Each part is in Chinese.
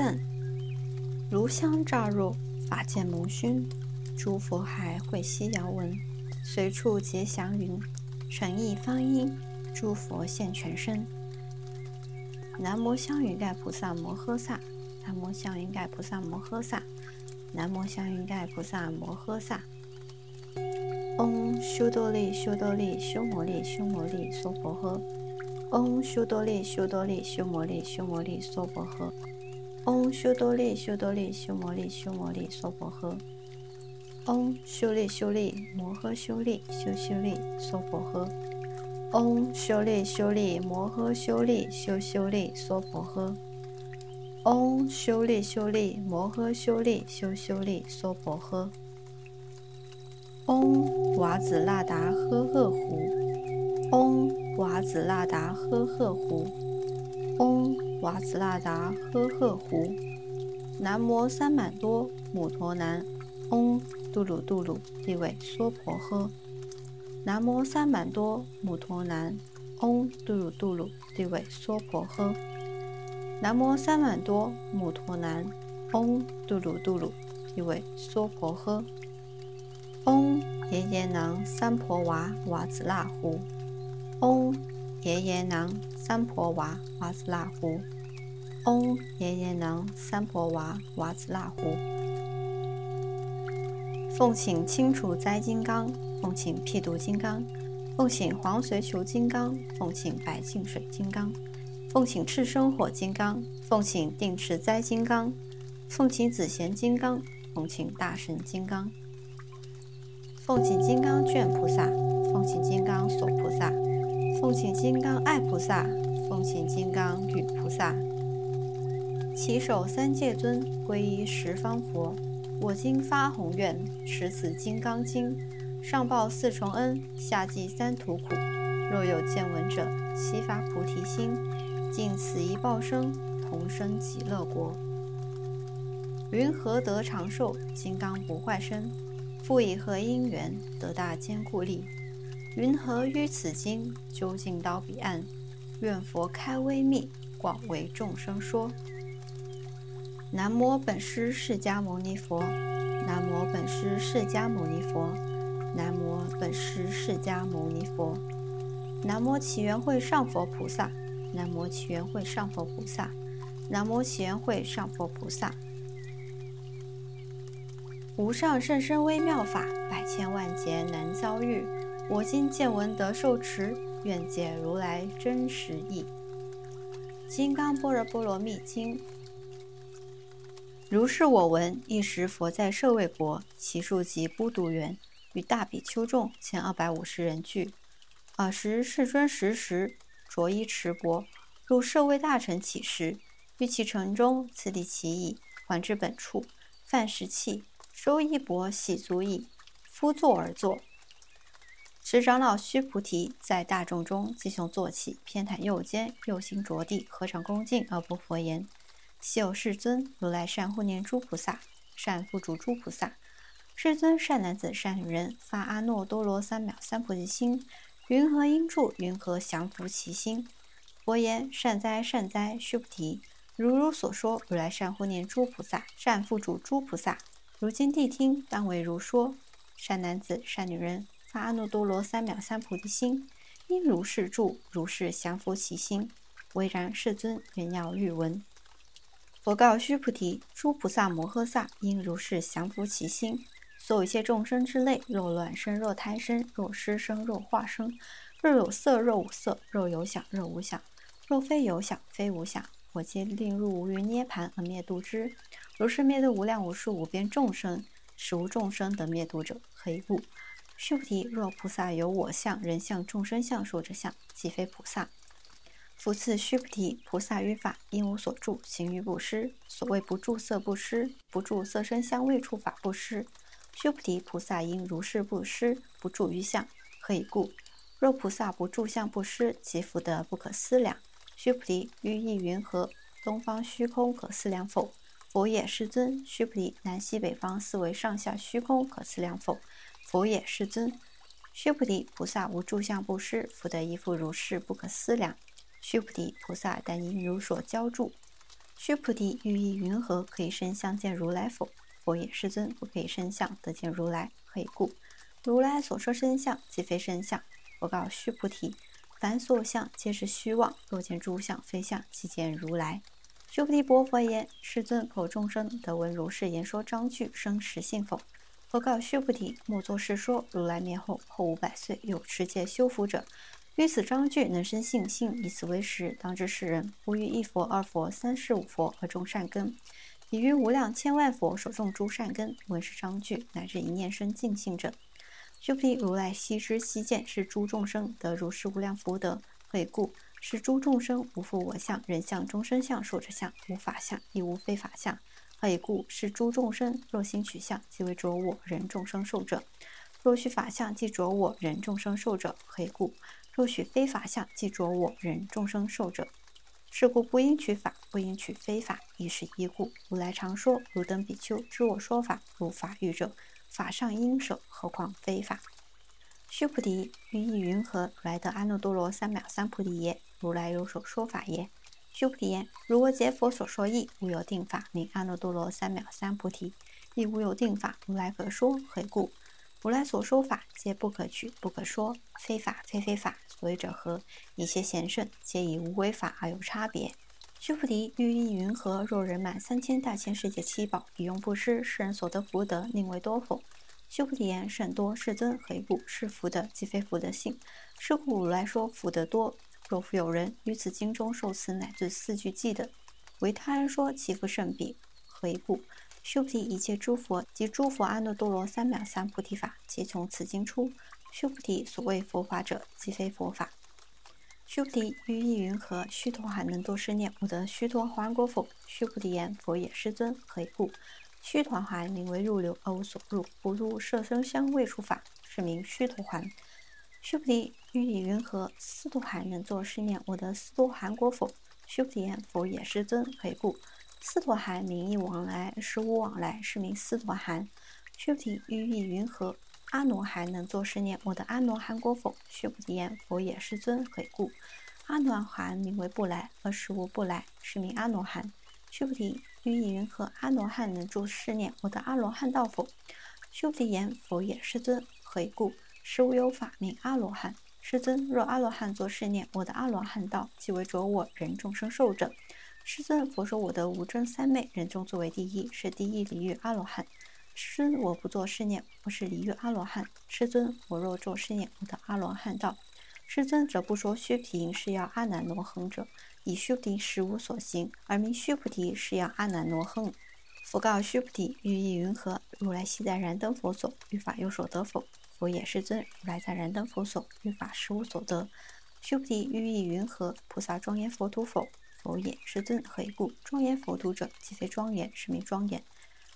香赞，炉香乍入，法界蒙熏，诸佛海会西遥闻，随处结祥云，诚意方音，诸佛现全身。南无香云盖菩萨摩诃萨，南无香云盖菩萨摩诃萨，南无香云盖菩萨摩诃萨。嗡修多利修多利修摩利修摩利娑婆诃。嗡修多利修多利修摩利修摩利娑婆诃。嗡修多利修多利修摩利修摩利娑婆诃。嗡修利修利摩诃修利修修利娑婆诃。嗡修利修利摩诃修利修修利娑婆诃。嗡修利修利摩诃修利修修利娑婆诃。嗡瓦子那达呵呵呼。嗡瓦子那达呵呵呼。嗡瓦子那达呵呵呼。南无三满多母陀南。翁杜鲁杜鲁地位娑婆诃。南无三满多母陀南，翁杜鲁杜鲁地位娑婆诃。南无三满多母陀南，翁杜鲁杜鲁地位娑婆诃。翁耶耶囊三婆娃娃子那呼，嗡耶耶囊三婆娃娃子那呼，嗡耶耶囊三婆娃娃子那呼。奉请清除灾金刚。奉请辟毒金刚，奉请黄随求金刚，奉请白净水金刚，奉请赤生火金刚，奉请定持灾金刚，奉请紫贤金刚，奉请大神金刚，奉请金刚卷菩萨，奉请金刚锁菩萨，奉请金刚爱菩萨，奉请金刚与菩萨，起手三界尊，皈依十方佛，我今发宏愿，持此金刚经。上报四重恩，下济三途苦。若有见闻者，悉发菩提心，尽此一报生，同生极乐国。云何得长寿？金刚不坏身。复以何因缘得大坚固力？云何于此经？究竟到彼岸？愿佛开微密，广为众生说。南无本师释迦牟尼佛。南无本师释迦牟尼佛。南无本师释迦牟尼佛，南无起源会上佛菩萨，南无起源会上佛菩萨，南无起源会上佛菩萨。无上甚深微妙法，百千万劫难遭遇。我今见闻得受持，愿解如来真实义。《金刚般若波罗蜜经》：如是我闻，一时佛在舍卫国，其数及不度缘。与大比丘众千二百五十人聚，尔时世尊时时着衣持钵，入舍卫大臣起时，欲其城中，次第其已，还至本处，饭食器，收衣钵，洗足矣。夫坐而坐。持长老须菩提在大众中即从坐起，偏袒右肩，右心着地，合掌恭敬而不佛言：“昔有世尊，如来善护念诸菩萨，善付嘱诸菩萨。”世尊善男子、善女人，发阿耨多罗三藐三菩提心，云何应住？云何降伏其心？佛言：善哉，善哉，须菩提！如如所说，如来善护念诸菩萨，善付嘱诸菩萨。如今谛听，当为如说。善男子、善女人，发阿耨多罗三藐三菩提心，应如是住，如是降伏其心。唯然，世尊，愿要欲闻。佛告须菩提：诸菩萨摩诃萨，应如是降伏其心。所有一切众生之类，若卵生，若胎生，若湿生，若化生，若有色，若无色，若有想，若无想，若非有想，非无想，我皆令入无余涅盘而灭度之。如是灭度无量无数无边众生，实无众生得灭度者。何以故？须菩提，若菩萨有我相、人相、众生相、寿者相，即非菩萨。复次，须菩提，菩萨于法应无所住，行于布施。所谓不住色布施，不住色身香味触法布施。须菩提，菩萨应如是布施，不住于相。何以故？若菩萨不住相布施，其福德不可思量。须菩提，于意云何？东方虚空可思量否？佛也，世尊。须菩提，南西北方四维上下虚空可思量否？佛也，世尊。须菩提，菩萨无住相布施，福德亦复如是，不可思量。须菩提，菩萨但应如所教住。须菩提，欲意云何？可以身相见如来否？佛也，世尊，不可以身相得见如来。何以故？如来所说身相，即非身相。佛告须菩提：凡所相，皆是虚妄。若见诸相非相，即见如来。须菩提，薄佛言：世尊，口众生得闻如是言说章句，生实信否？佛告须菩提：莫作是说。如来灭后，后五百岁，有持戒修福者。于此章句能生信心，以此为实，当知世人不于一佛、二佛、三世五佛而种善根，已于无量千万佛所种诸善根，闻是章句，乃至一念生净信者。须菩提，如来悉知悉见，是诸众生得如是无量福德。何故？是诸众生无复我相、人相、众生相、寿者相，无法相，亦无非法相。何故？是诸众生若心取相，即为着我人众生受者；若许法相，即着我人众生受者。何故？若许非法相，即着我人众生受者。是故不应取法，不应取非法，亦是一故。如来常说：汝等比丘知我说法，如法欲者，法上应舍，何况非法？须菩提，于意云何？如来得阿耨多罗三藐三菩提耶？如来有所说法耶？须菩提言：如我解佛所说义，无有定法名阿耨多罗三藐三菩提，亦无有定法如来可说。何故？如来所说法，皆不可取，不可说，非法非非法。所以者何？一切贤圣，皆以无为法而有差别。须菩提，欲意云何？若人满三千大千世界七宝，以用布施，世人所得福德，宁为多否？须菩提言：甚多。世尊，何故？是福德，即非福德性。是故如来说福德多。若复有人于此经中受持乃至四句偈等，为他人说，其福甚彼。何以故？须菩提，一切诸佛及诸佛阿耨多罗三藐三菩提法，皆从此经出。须菩提，所谓佛法者，即非佛法。须菩提，于意云何？须陀洹能多是念：我得须陀洹果否？须菩提言：佛也，世尊。何以故？须陀洹名为入流而无所入，不入色声香味触法，是名须陀洹。须菩提，于意云何？斯陀含能作是念：我得斯陀含果否？须菩提言：佛也，世尊。何以故？斯陀含名义往来，实无往来，是名斯陀含。须菩提，于意云何？阿罗汉能作是念：我的阿罗汉果否？须菩提言：佛也，世尊。何故？阿罗汉名为不来，而实无不来，是名阿罗汉。须菩提，于意云何？阿罗汉能作是念：我的阿罗汉道否？须菩提言：佛也，世尊。何故？实无有法名阿罗汉。师尊，若阿罗汉作是念：我的阿罗汉道，即为着我人众生受者。师尊，佛说我得无争三昧，人中作为第一，是第一离欲阿罗汉。师尊，我不作是念，不是离欲阿罗汉。师尊，我若作是念，我的阿罗汉道。师尊，则不说须菩提是要阿难罗恒者，以须菩提实无所行，而名须菩提是要阿难罗恒。佛告须菩提：欲意云何？如来昔在燃灯佛所，欲法有所得否？佛也，世尊。如来在燃灯佛所，欲法实无所得。须菩提，欲意云何？菩萨庄严佛土否？佛也，世尊。何以故？庄严佛土者，即非庄严，是名庄严。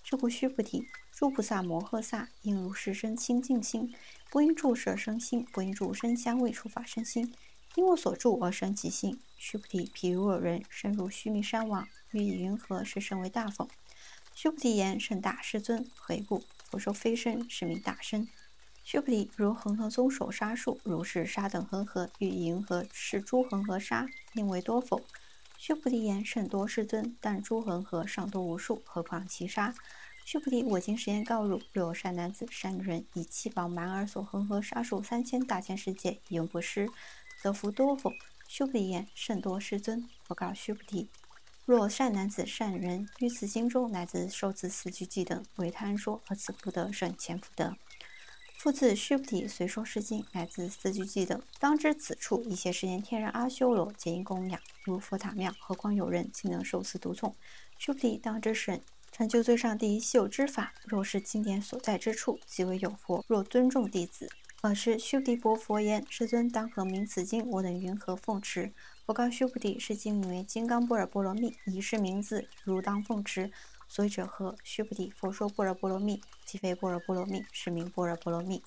是故须菩提，诸菩萨摩诃萨应如是生清净心，不应住色生心，不应住声香味触法生心，因我所住而生其心。须菩提，譬如有人身入须弥山王，欲以云何是甚为大否？须菩提言：甚大，世尊。何以故？佛说非身，是名大身。须菩提，如恒河宗首沙数，如是沙等恒河，欲迎合是诸恒河沙，宁为多否？须菩提言：甚多，世尊。但诸恒河尚多无数，何况其沙？须菩提，我今实言告汝：若有善男子、善女人，以七宝满而所恒河沙数三千大千世界，以用布施，得福多否？须菩提言：甚多，世尊。我告须菩提：若善男子、善人于此经中乃至受此四句偈等，为他人说，而此福德胜前福德。复次，须菩提随说是经，来自四句偈等，当知此处一切世间天人阿修罗皆应供养，如佛塔庙。何况有人竟能受此独诵？须菩提，当知是成就最上第一稀有之法。若是经典所在之处，即为有佛。若尊重弟子，尔时须菩提薄佛言：“世尊，当何名此经？我等云何奉持？”佛告须菩提：“是经名为《金刚般若波罗蜜》，以是名字，如当奉持。”所以者何？须菩提，佛说般若波罗蜜，即非般若波罗蜜，是名般若波罗蜜。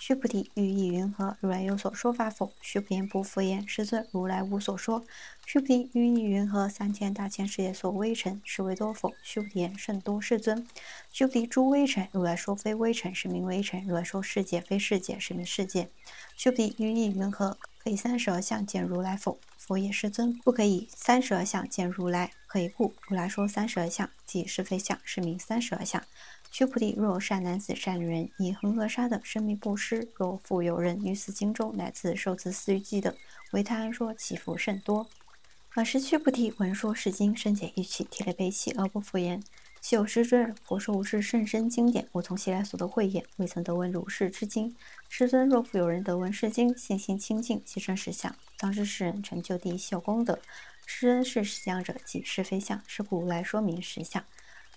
须菩提，欲意云何？如来有所说法否？须菩提不复言。世尊，如来无所说。须菩提，欲意云何？三千大千世界所微尘，是为多否？须菩提言：甚多。世尊，须菩提，诸微尘，如来说非微尘，是名微尘；如来说世界非世界，是名世界。须菩提，欲意云何？可以三十而相见如来否？佛也世尊，不可以三十二相见如来。可以故？如来说三十二相，即是非相，是名三十二相。须菩提，若善男子、善女人，以恒河沙等生命布施，若复有人于此经中乃至受持四句偈的，为他人说，其福甚多。尔时须菩提闻说是经，深解义气，涕泪悲泣，而不复言。昔有师尊，佛说无是甚深经典，我从昔来所得慧眼，未曾得闻如是之经。师尊，若复有人得闻是经，信心清净，其身实相，当知世人成就第一修功德。师恩是实相者，即是非相，是故如来说明实相。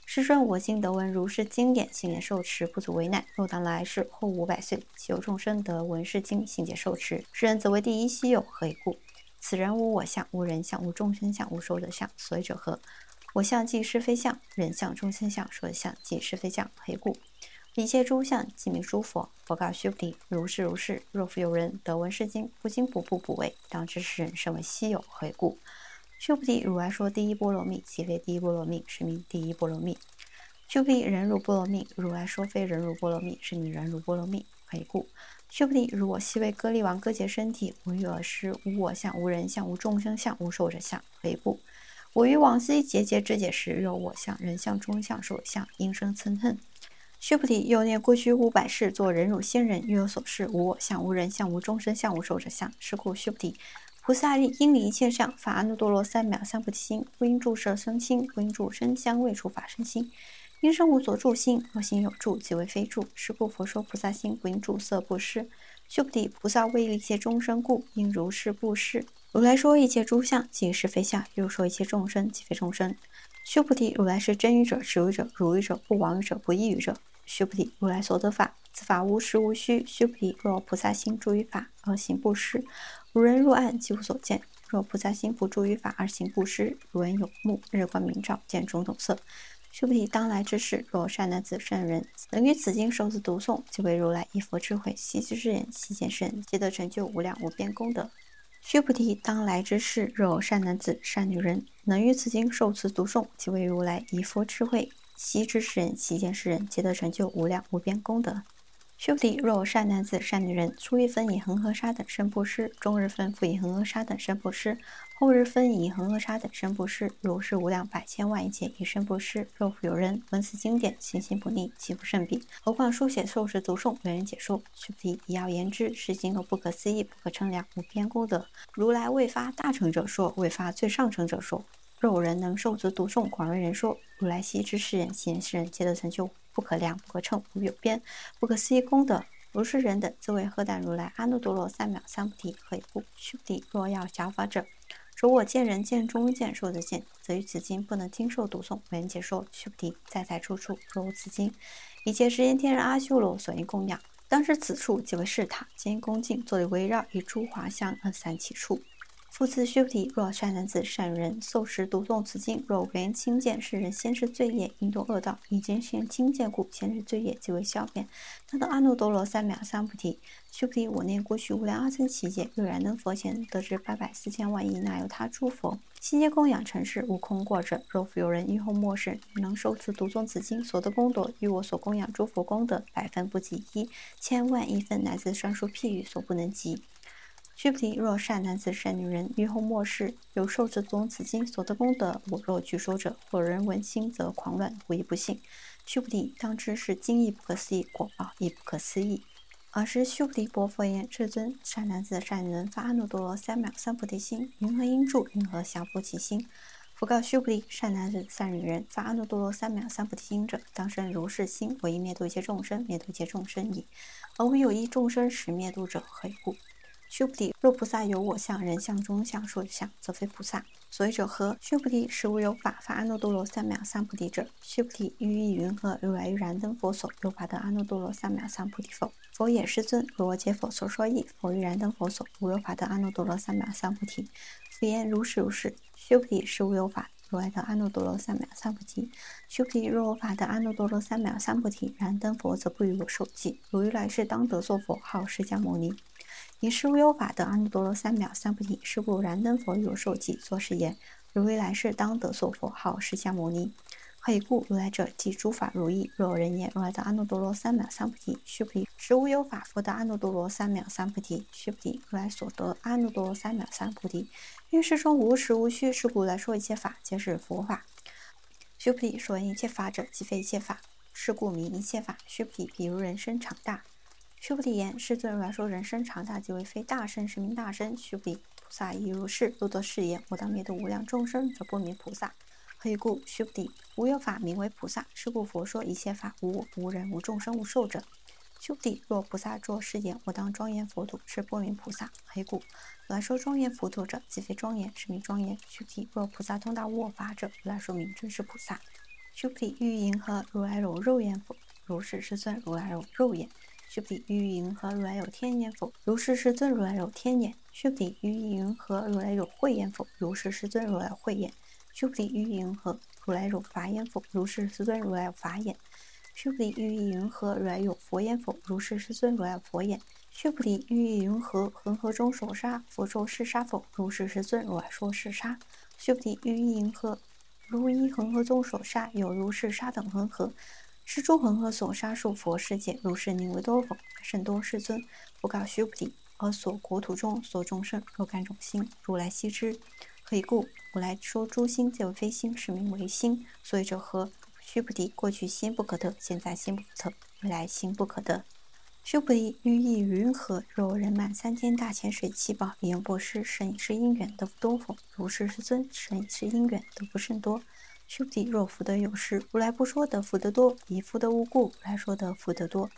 师尊，我今得闻如是经典，信念受持，不足为难。若当来世后五百岁，其有众生得闻是经，信解受持，世人则为第一希有。何以故？此人无我相，无人相，无众生相，无寿者相。所以者何？我相即是非相，人相、众生相、寿者相即是非相。何以故？一切诸相即名诸佛。佛告须菩提：如是如是。若复有人得闻是经，不惊不怖不畏，当知是人甚为希有。何以故？须菩提，如来说第一波罗蜜，即非第一波罗蜜，是名第一波罗蜜。须菩提，人如波罗蜜，如来说非人如波罗蜜，是名人如波罗蜜。何以故？须菩提，如我昔为歌利王，割截身体，无欲而失，无我相，无人相，无众生相，无寿者相。何以故？我于往昔节节肢解时，有我相、人相、众相、寿相，因生嗔恨。须菩提，又念过去五百世作人汝仙人，欲有所事，无我相、无人相、无众生相、无寿者相。是故须菩提。菩萨应离一切相，发阿耨多罗三藐三菩提心，不应住色生心，不应住声香味触法生心，因生无所住心。若心有住，即为非住。是故佛说菩萨心不应住色布施。须菩提，菩萨为一切众生故，应如是布施。如来说一切诸相即是非相，又说一切众生即非众生。须菩提，如来是真语者、实语者、如语者、不妄语者、不异语者。须菩提，如来所得法，此法无实无虚。须菩提，若菩萨心住于法而行布施。如人入暗，即无所见。若菩萨心不住于法而行布施，如人有目，日光明照，见种种色。须菩提，当来之事，若善男子、善人能于此经受持读诵，即为如来一佛智慧，悉知之人，悉见圣，皆得成就无量无边功德。须菩提，当来之世，若有善男子、善女人能于此经受持读诵，即为如来一佛智慧，悉知世人，悉见世人，皆得成就无量无边功德。须菩提，若善男子、善女人，初一分以恒河沙等身布施，中日分复以恒河沙等身布施，后日分以恒河沙等身布施，如是无量百千万亿劫以身布施。若复有人闻此经典，信心不逆，其不甚彼？何况书写、受持、读诵，为人解说。须菩提，以要言之，是经有不可思议、不可称量、无边功德。如来未发大成者说，未发最上乘者说。若有人能受持读诵，广为人说，如来悉知世人、悉世人，皆得成就。不可量，不可称，无有边，不可思议功德。如是人等，自为何等如来阿耨多罗三藐三菩提。何以故？须菩提，若要小法者，如我见人见中见受者见，则于此经不能听受读诵，为人解说。须菩提，在在处处若无此经，一切世间天人阿修罗所应供养。当时此处即为是塔，今恭敬坐立围绕，以诸华香而散其处。复次，须菩提，若善男子、善人受持读诵此经，若为人轻见，是人先是罪业，引动恶道，以见先轻见故，先是罪业即为消灭。得阿耨多罗三藐三菩提。须菩提，我念过去无量阿僧祇劫，有然能佛前得知八百四千万亿那由他诸佛，悉皆供养成事，无空过者。若复有人以后末世能受持读诵此经，所得功德，与我所供养诸佛功德百分不及一，千万亿分乃至上述譬喻所不能及。须菩提，若善男子、善女人，于后末世有受持读此经所得功德，我若据说者，或人闻心则狂乱，无一不信。须菩提，当知是经义不可思议，果报亦不可思议。尔时，须菩提薄佛言：“至尊，善男子、善女人发阿耨多罗三藐三菩提心，云何应住？云何降伏其心？”佛告须菩提：“善男子、善女人发阿耨多罗三藐三菩提心者，当生如是心：我以灭度一切众生，灭度一切众生矣。而无有一众生使灭度者，何以故？”须菩提，若菩萨有我相、人相、中相、寿相，则非菩萨。所以者何？须菩提，实无有法发阿耨多罗三藐三菩提者。须菩提，于意云何？如来于燃灯佛所，有法得阿耨多罗三藐三菩提否？佛也，世尊。如我解佛所说义，佛于燃灯佛所，无有法得阿耨多罗三藐三菩提。复言如是如是。须菩提，实无有法如来得阿耨多罗三藐三菩提。须菩提，若我法得阿耨多罗三藐三菩提，燃灯佛则不与我受记。如来是当得作佛，号释迦牟尼。以是无有法得阿耨多罗三藐三菩提，是故燃灯佛有受记，作是言：如未来世当得所佛号释迦牟尼。何以故？如来者，即诸法如意。若有人言：如来得阿耨多罗三藐三菩提。须菩提，实无有法，佛得阿耨多罗三藐三菩提。须菩提，如来所得阿耨多罗三藐三菩提，因世中无实无虚，是故来说一切法皆是佛法。须菩提，说一切法者，即非一切法，是故名一切法。须菩提，比如人身长大。须菩提言：世尊，如来说人生长大，即为非大身，是名大身。须菩提，菩萨亦如是。若得是言，我当灭度无量众生，则不名菩萨。何以故？须菩提，无有法名为菩萨。是故佛说一切法无我、无人、无众生、无寿者。须菩提，若菩萨作是言，我当庄严佛土，是不名菩萨。何以故？如来说庄严佛土者，即非庄严，是名庄严。须菩提，若菩萨通达无我法者，如来说名真是菩萨。须菩提，欲云何？如来有肉眼否？如是，世尊。如来有肉眼。须菩提，欲云何？如来有天眼否？如是，世尊。如来有天眼。须菩提，欲云何？如来有慧眼否？如是，世尊。如来有慧眼。须菩提，于云何？如来有法眼否？如是，世尊。如来有法眼。须菩提，于云何？如来有佛眼否？如是，世尊。如来有佛眼。须菩提，于云何？恒河中所沙，佛说是杀否？如是，世尊。如来说是沙。须菩提，于云何？如一恒河中所沙，有如是沙等恒河，是诸恒河所杀数佛世界，如是宁为多否？甚多，世尊。不告须菩提，而所国土中所众生，若干种心，如来悉知。何以故？我来说诸心皆为非心，是名为心。所以者何？须菩提，过去心不可得，现在心不可得，未来心不可得。须菩提，于意云何？若人满三千大千水七宝，言不施，甚是因缘得不多否？如是，世尊。甚是因缘得不甚多。须菩提，若福德有失，如来不说得福德多；以福德无故，如来说得福德多。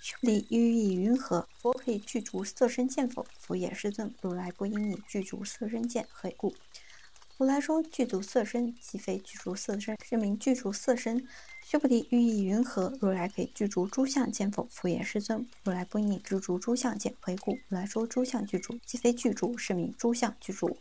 须菩提，于意云何？佛可以具足色身见否？佛也，世尊。如来不应以具足色身见，何以故？如来说具足色身，即非具足色身，是名具足色身。须菩提，欲意云何？如来可以具足诸相见否？佛也，世尊。如来不应以具足诸相见，何以故？如来说诸相具足，即非具足，是名诸相具足。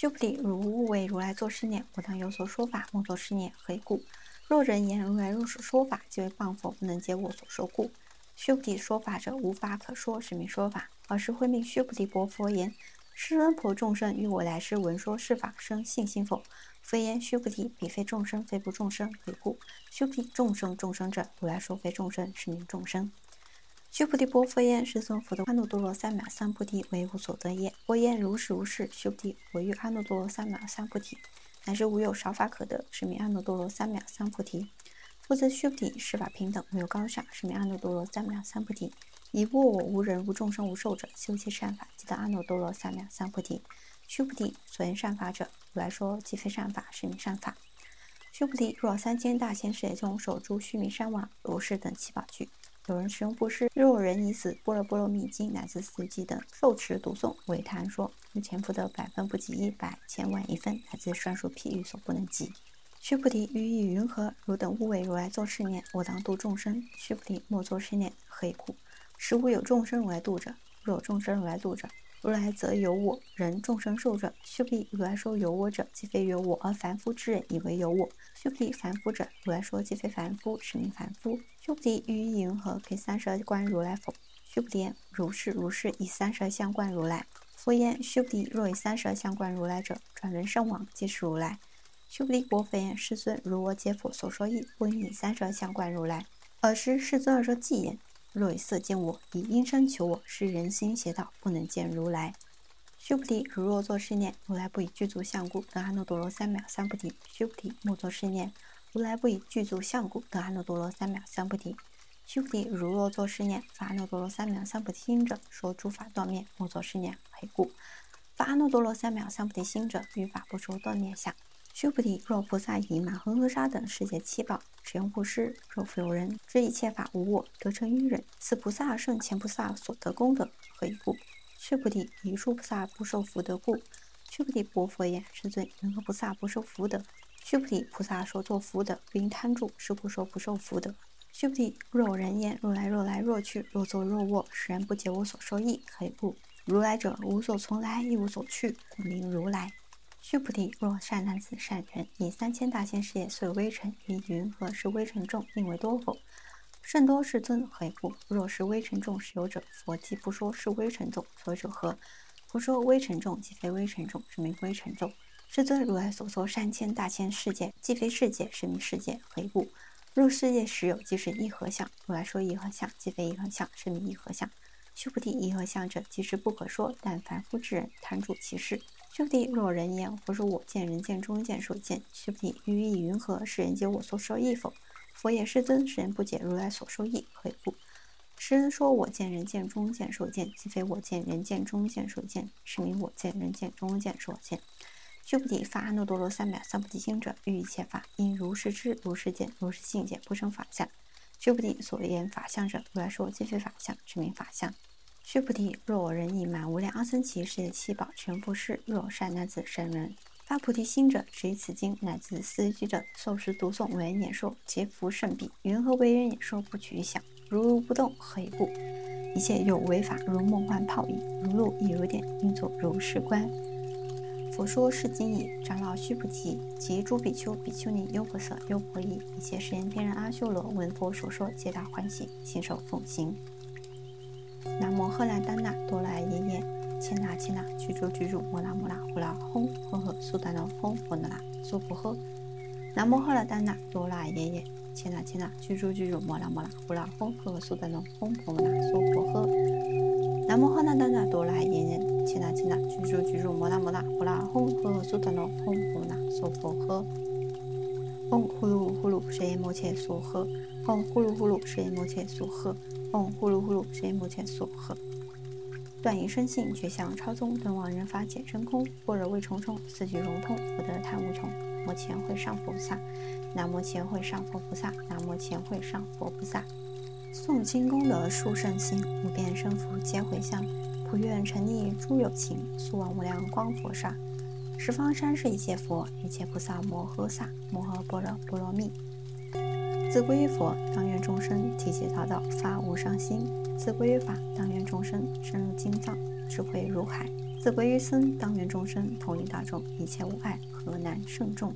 须菩提，如勿为如来作是念：我当有所说法，莫作是念，何以故？若人言如来若是说法，即为谤佛，不能解我所说故。须菩提说法者，无法可说，是名说法。尔时会命须菩提薄佛言：世尊婆众生于我来世闻说是法，生信心否？佛言：须菩提，彼非众生，非不众生，何故？须菩提，众生众生者，如来说非众生，是名众生。须菩提波佛言：世尊，佛的阿耨多罗三藐三菩提为无所得也。佛言：如是如是。须菩提，我欲阿耨多罗三藐三菩提。乃是无有少法可得，是名阿耨多罗三藐三菩提。复则须菩提，是法平等，无有高下，是名阿耨多罗三藐三菩提。以无我、无人、无众生、无寿者，修其善法，即得阿耨多罗三藐三菩提。须菩提，所言善法者，如来说即非善法，是名善法。须菩提，若三千大千世界中，守住须弥山王、如是等七宝具。有人使用布施，若有人已死般若波罗蜜经乃至四季等受持读诵，为他说，有前福德百分不及一百千万一分，乃至算数譬喻所不能及。须菩提，于意云何？汝等勿为如来作是念：我当度众生。须菩提，莫作是念，何以故？实无有众生如来度者。若众生如来度者，如来则有我人众生寿者。须菩提，如来说有我者，即非有我，而凡夫之人以为有我。须菩提，凡夫者，如来说即非凡夫，是名凡夫。须菩提，于意云何？给三十二观如来否？须菩提言：如是如是，以三十二相观如来。佛言：须菩提，若以三十二相观如来者，转轮圣王即是如来。须菩提，佛言：世尊，如我解佛所说意，不以三十二相观如来。尔时世尊而说偈言：若以色见我，以音声求我，是人心邪道，不能见如来。须菩提，如若作是念：如来不以具足相故，得阿耨多罗三藐三菩提。须菩提，莫作是念。如来不以具足相故，得阿耨多罗三藐三菩提。须菩提，如若作是念：发阿耨多罗三藐三菩提心者，说诸法断灭，莫作是念。何故？发阿耨多罗三藐三菩提心者，于法不说断灭相。须菩提，若菩萨以满恒河沙等世界七宝，使用布施，若复有人知一切法无我，得成于人，此菩萨胜前菩萨所得功德，何以故？须菩提，以诸菩萨不受福德故。须菩提，薄佛言：世尊，云何菩萨不受福德？须菩提，菩萨说作福德，不应贪著，是故说不受福德。须菩提，若有人言：如来若来若去，若坐若卧，使人不解我所说义，何以故？如来者，无所从来，亦无所去，故名如来。须菩提，若善男子、善人，以三千大千世界所有微尘，于云何是微尘众，应为多否？甚多，世尊。何以故？若是微尘众是有者，佛即不说是微尘众。所以者何？佛说微尘众，即非微尘众，是名微尘众。世尊，如来所说三千大千世界，既非世界，是名世界。何以故？入世界时有，即是一合相。如来说一合相，既非一合相，是名一合相。须菩提，一合相者，即是不可说，但凡夫之人贪著其事。须菩提，若人言，佛说我见、人见、中见、所见。须菩提，于意云何？是人解我所说意否？佛言：世尊，世人不解如来所说意。何以故？世人说我见、人见、中见、所见，即非我见、人见、中见、所见，是名我见、人见、中见、所见。须菩提，发阿耨多罗三藐三菩提心者，欲一切法因如是知、如是见、如是信解，不生法相。须菩提，所言法相者，如来说皆非法相，是名法相。须菩提，若我人以满无量阿僧祇世界七宝全布施，若善男子、善人发菩提心者，持以此经乃至四句者，受持读诵为人演说，皆福甚彼。云何为人演说？不取想，如如不动，何以故？一切有为法，如梦幻泡影，如露亦如电，应作如是观。佛说是经已，长老须菩提及诸比丘、比丘尼、优婆塞、优婆夷，一切世间天人阿修罗，闻佛所说，皆大欢喜，信受奉行。南无赫兰丹那多拉耶耶，切那切那，居住居住，摩拉摩拉，呼啦轰，呵呵，苏达那轰，波那拉，娑婆诃。南无赫兰丹那多拉耶耶，切那切那，居住居住，摩拉摩拉，呼啦轰，呵呵，苏达那轰，波那拉，娑婆诃。南无赫兰丹那多拉耶耶，切那切那，居住居住，摩拉摩拉，呼啦轰，呵呵，苏达那轰，波那拉，娑婆诃。嗡呼噜呼噜，谁摩切娑诃。嗡呼噜呼噜，谁摩切娑诃。嗡呼噜呼噜，谁摩切娑诃。断疑生性，觉相超宗，顿忘人法解真空，般若味重重，四句融通，福德叹无穷。南无前会上佛菩萨，南无前会上佛菩萨，南无前会上佛菩萨。诵经功德殊胜行，无边生福皆回向。普愿沉溺诸有情，速往无量光佛刹。十方三世一切佛，一切菩萨摩诃萨，摩诃般若波罗蜜。自归于佛，当愿众生体解大道，发无上心；自归于法，当愿众生深入经藏，智慧如海；自归于僧，当愿众生同一大众，一切无碍，何难胜众。